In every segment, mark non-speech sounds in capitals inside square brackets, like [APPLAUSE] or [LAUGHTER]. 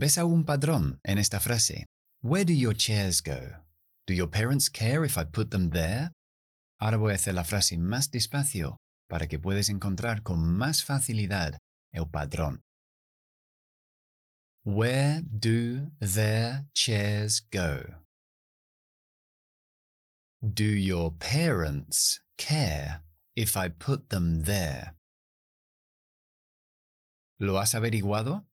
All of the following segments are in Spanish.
¿Ves algún padrón en esta frase? Where do your chairs go? Do your parents care if I put them there? Ahora voy a hacer la frase más despacio para que puedas encontrar con más facilidad el padrón. Where do their chairs go? Do your parents care if I put them there? ¿Lo has averiguado?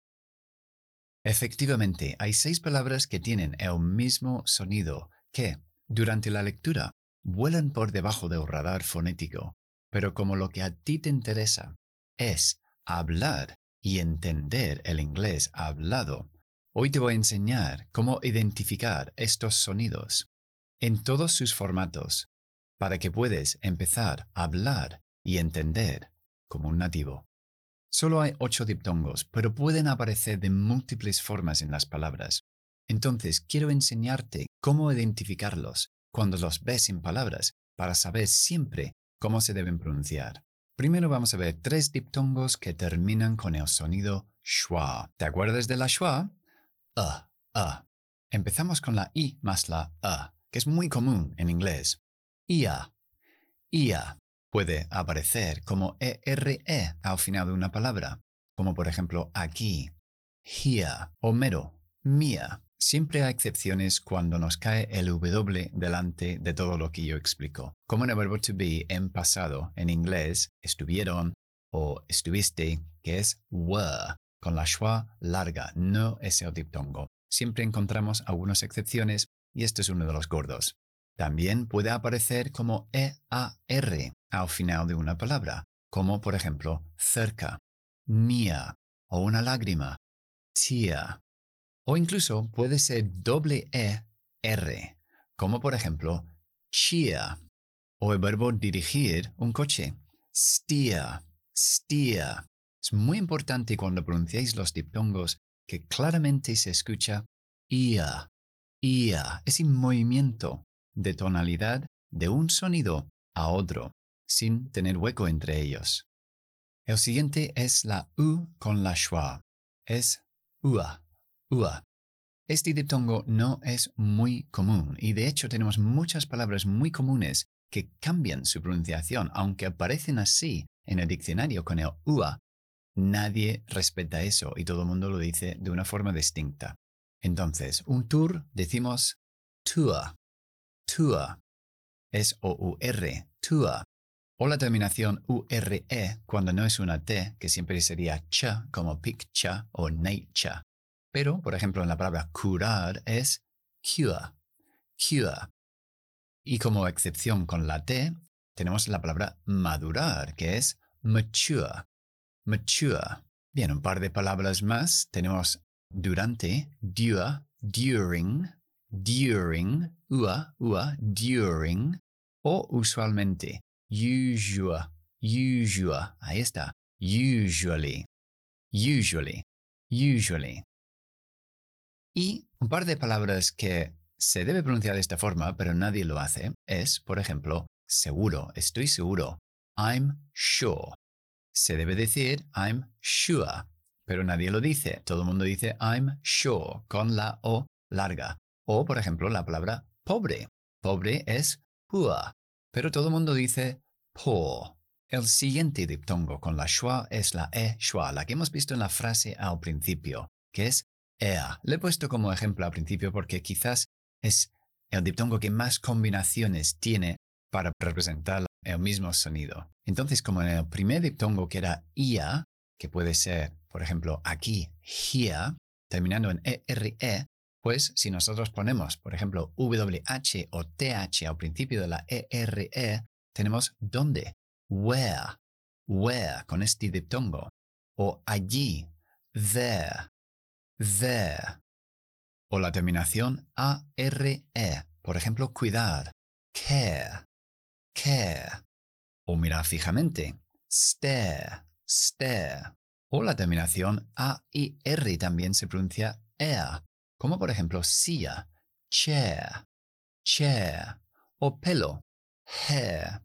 Efectivamente, hay seis palabras que tienen el mismo sonido que, durante la lectura, vuelan por debajo del radar fonético, pero como lo que a ti te interesa es hablar y entender el inglés hablado, hoy te voy a enseñar cómo identificar estos sonidos en todos sus formatos para que puedas empezar a hablar y entender como un nativo. Solo hay ocho diptongos, pero pueden aparecer de múltiples formas en las palabras. Entonces quiero enseñarte cómo identificarlos cuando los ves en palabras para saber siempre cómo se deben pronunciar. Primero vamos a ver tres diptongos que terminan con el sonido schwa. ¿Te acuerdas de la schwa? A, a. Empezamos con la i más la a, que es muy común en inglés. Ia, ia puede aparecer como ERE -E al final de una palabra, como por ejemplo aquí, here o mero, mía. Siempre hay excepciones cuando nos cae el W delante de todo lo que yo explico. Como en el verbo to be en pasado, en inglés, estuvieron o estuviste, que es were, con la schwa larga, no es el diptongo. Siempre encontramos algunas excepciones y este es uno de los gordos. También puede aparecer como EAR al final de una palabra, como por ejemplo cerca, mía o una lágrima, tía. O incluso puede ser doble E, R, como por ejemplo chia. O el verbo dirigir un coche, steer, steer. Es muy importante cuando pronunciáis los diptongos que claramente se escucha ia, ia. Es un movimiento de tonalidad de un sonido a otro, sin tener hueco entre ellos. El siguiente es la U con la schwa. Es ua, ua. Este diptongo no es muy común y de hecho tenemos muchas palabras muy comunes que cambian su pronunciación, aunque aparecen así en el diccionario con el ua. Nadie respeta eso y todo el mundo lo dice de una forma distinta. Entonces, un tour decimos tour, tour. Es O-U-R, tour. O la terminación U-R-E cuando no es una T, que siempre sería cha, como picture o nature. Pero, por ejemplo, en la palabra curar es cure, cure. Y como excepción con la T, tenemos la palabra madurar, que es mature, mature. Bien, un par de palabras más. Tenemos durante, dure, during, during, ua, ua, during, o usualmente, usual, usual, ahí está, usually, usually, usually. Y un par de palabras que se debe pronunciar de esta forma, pero nadie lo hace, es, por ejemplo, seguro, estoy seguro, I'm sure. Se debe decir I'm sure, pero nadie lo dice. Todo el mundo dice I'm sure con la O larga. O, por ejemplo, la palabra pobre. Pobre es poor, pero todo el mundo dice El siguiente diptongo con la schwa es la e schwa, la que hemos visto en la frase al principio, que es ea. Le he puesto como ejemplo al principio porque quizás es el diptongo que más combinaciones tiene para representar el mismo sonido. Entonces, como en el primer diptongo que era ia, que puede ser, por ejemplo, aquí, here, terminando en ERE, -E, pues si nosotros ponemos, por ejemplo, WH o TH al principio de la ERE, -E, tenemos dónde, where, where con este diptongo, o allí, there, there, o la terminación ARE, por ejemplo, cuidar, care, care, o mirar fijamente, stare, stare, o la terminación AIR también se pronuncia air, como por ejemplo silla, chair, chair, o pelo, hair.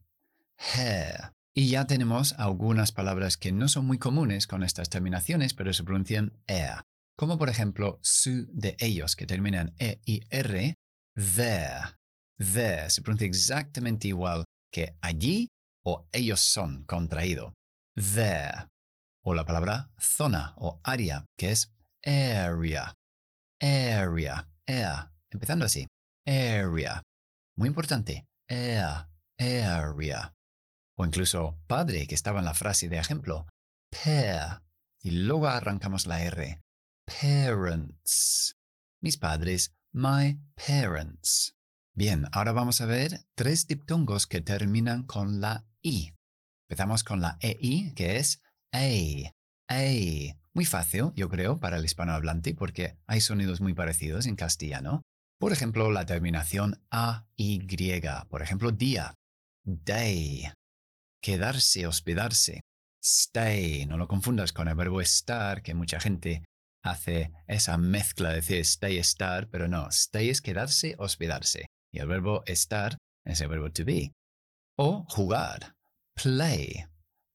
Y ya tenemos algunas palabras que no son muy comunes con estas terminaciones, pero se pronuncian air, como por ejemplo su de ellos, que terminan E y R, there. There se pronuncia exactamente igual que allí o ellos son contraído. There. O la palabra zona o área, que es area. Area. Area. Empezando así. Area. Muy importante. Area. Area. O incluso padre, que estaba en la frase de ejemplo. Pair. Y luego arrancamos la R. Parents. Mis padres. My parents. Bien, ahora vamos a ver tres diptongos que terminan con la I. Empezamos con la EI, que es A. A. Muy fácil, yo creo, para el hispanohablante, porque hay sonidos muy parecidos en castellano. Por ejemplo, la terminación AY. Por ejemplo, día. Day. Quedarse, hospedarse. Stay. No lo confundas con el verbo estar, que mucha gente hace esa mezcla de decir stay, estar, pero no. Stay es quedarse, hospedarse. Y el verbo estar es el verbo to be. O jugar. Play.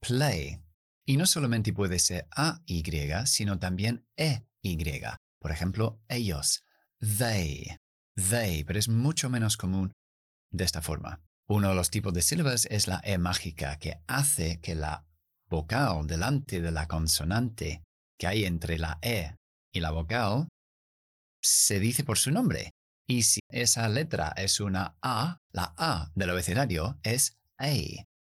Play. Y no solamente puede ser A-Y, sino también E-Y. Por ejemplo, ellos. They. They. Pero es mucho menos común de esta forma. Uno de los tipos de sílabas es la E mágica, que hace que la vocal delante de la consonante que hay entre la E y la vocal se dice por su nombre. Y si esa letra es una A, la A del abecedario es A.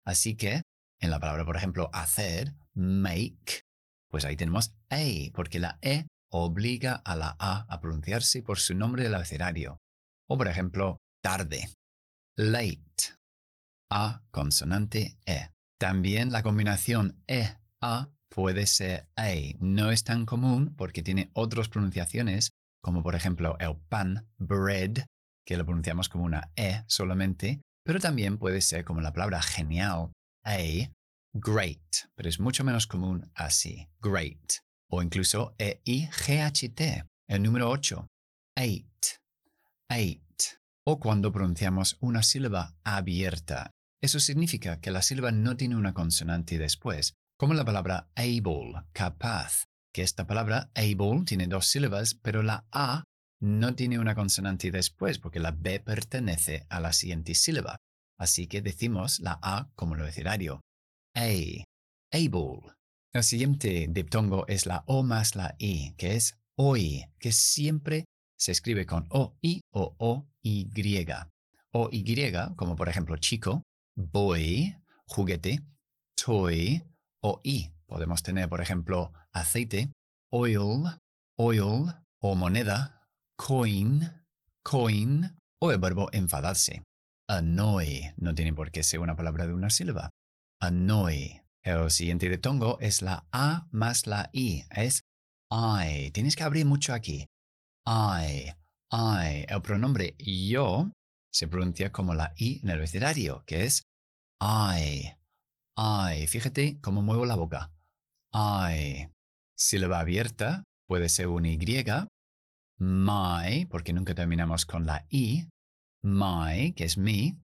Así que en la palabra, por ejemplo, hacer, make, pues ahí tenemos A, porque la E obliga a la A a pronunciarse por su nombre del abecedario. O por ejemplo, tarde, late, A consonante E. También la combinación E-A puede ser A. No es tan común porque tiene otras pronunciaciones como por ejemplo el pan, bread, que lo pronunciamos como una E solamente, pero también puede ser como la palabra genial, A, great, pero es mucho menos común así, great. O incluso E-I-G-H-T, el número 8, eight, eight. O cuando pronunciamos una sílaba abierta. Eso significa que la sílaba no tiene una consonante después, como la palabra able, capaz, que esta palabra able tiene dos sílabas, pero la A no tiene una consonante después porque la B pertenece a la siguiente sílaba. Así que decimos la A como lo abecedario. A. Able. El siguiente diptongo es la O más la I, que es OI, que siempre se escribe con O-I o O-Y. O-Y, como por ejemplo chico, boy, juguete, toy, O-I. Podemos tener, por ejemplo, aceite, oil, oil, o moneda, coin, coin, o el verbo enfadarse. Annoy no tiene por qué ser una palabra de una sílaba. Annoy. El siguiente de tongo es la A más la I. Es I. Tienes que abrir mucho aquí. I. I. El pronombre yo se pronuncia como la I en el abecedario, que es I. I. Fíjate cómo muevo la boca. I. Sílaba abierta puede ser una Y. My, porque nunca terminamos con la I. My, que es mi.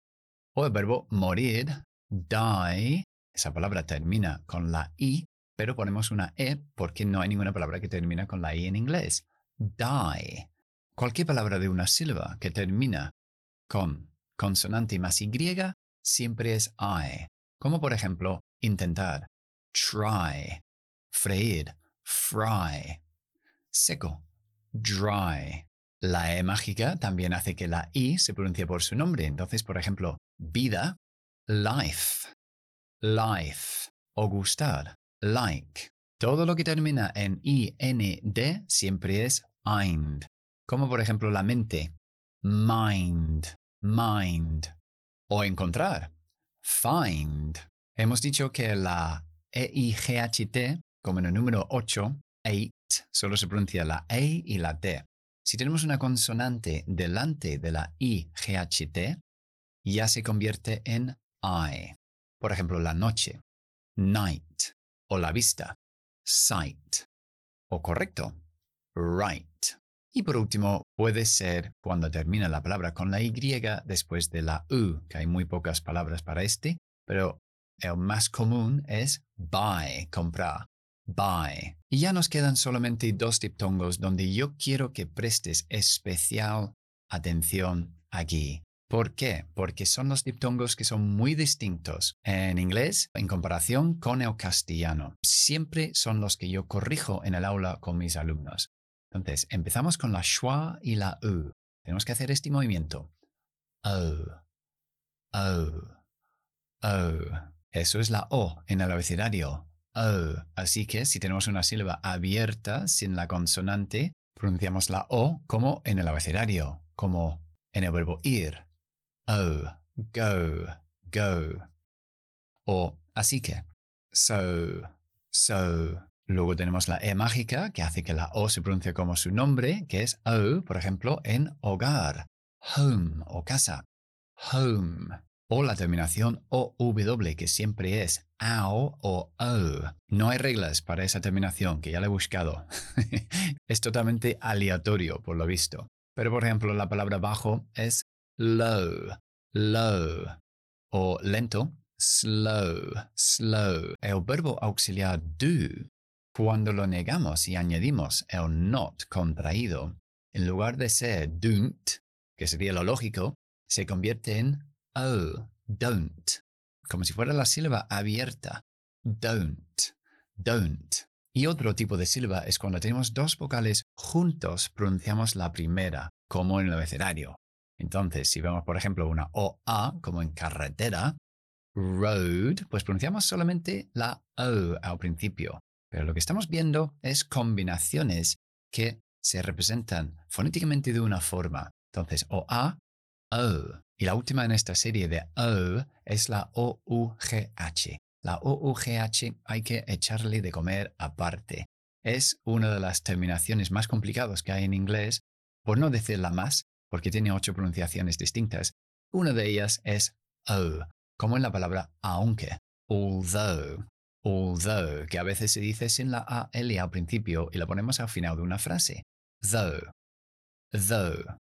O el verbo morir, die. Esa palabra termina con la I, pero ponemos una E porque no hay ninguna palabra que termina con la I en inglés. Die. Cualquier palabra de una sílaba que termina con consonante más Y siempre es I. Como por ejemplo, intentar. Try freír, fry. Seco, dry. La E mágica también hace que la I se pronuncie por su nombre. Entonces, por ejemplo, vida, life, life. O gustar, like. Todo lo que termina en I, N, D siempre es IND. Como por ejemplo la mente, mind, mind. O encontrar, find. Hemos dicho que la E-I-G-H-T como en el número 8, eight, solo se pronuncia la E y la T. Si tenemos una consonante delante de la I, G-H-T, ya se convierte en I. Por ejemplo, la noche, night, o la vista, sight, o correcto, right. Y por último, puede ser cuando termina la palabra con la Y después de la U, que hay muy pocas palabras para este, pero el más común es buy, comprar by. Y ya nos quedan solamente dos diptongos donde yo quiero que prestes especial atención aquí. ¿Por qué? Porque son los diptongos que son muy distintos en inglés en comparación con el castellano. Siempre son los que yo corrijo en el aula con mis alumnos. Entonces, empezamos con la schwa y la u. Tenemos que hacer este movimiento. O, o, o. Eso es la o en el abecedario. O. Así que si tenemos una sílaba abierta sin la consonante, pronunciamos la o como en el abecedario, como en el verbo ir. O, go, go. O así que. So, so. Luego tenemos la E mágica, que hace que la O se pronuncie como su nombre, que es O, por ejemplo, en hogar. Home o casa. Home. O la terminación OW, que siempre es AO o O. No hay reglas para esa terminación, que ya la he buscado. [LAUGHS] es totalmente aleatorio, por lo visto. Pero, por ejemplo, la palabra bajo es low, low. O lento, slow, slow. El verbo auxiliar do, cuando lo negamos y añadimos el not contraído, en lugar de ser don't, que sería lo lógico, se convierte en oh, don't, como si fuera la sílaba abierta. Don't, don't. Y otro tipo de sílaba es cuando tenemos dos vocales juntos, pronunciamos la primera, como en el abecedario. Entonces, si vemos, por ejemplo, una OA, como en carretera, road, pues pronunciamos solamente la O al principio. Pero lo que estamos viendo es combinaciones que se representan fonéticamente de una forma. Entonces, OA, O. Y la última en esta serie de O es la OUGH. La OUGH hay que echarle de comer aparte. Es una de las terminaciones más complicadas que hay en inglés, por no decir la más, porque tiene ocho pronunciaciones distintas. Una de ellas es O, como en la palabra aunque, although, although, que a veces se dice sin la AL al principio y la ponemos al final de una frase. Though, though.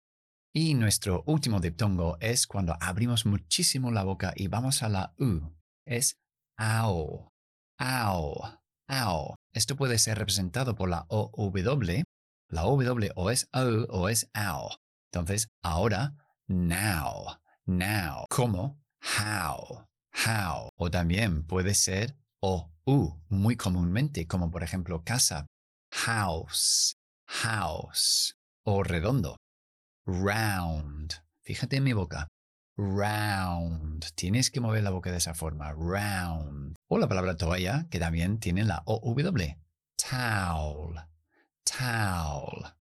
Y nuestro último diptongo es cuando abrimos muchísimo la boca y vamos a la U. Es ao, ao, ao. Esto puede ser representado por la OW. La OW o es O o es AO. Entonces, ahora, now, now, como how, how. O también puede ser o u, muy comúnmente, como por ejemplo casa, house, house. O redondo, round. Fíjate en mi boca. Round. Tienes que mover la boca de esa forma. Round. O la palabra toalla, que también tiene la OW. Towel. Towel.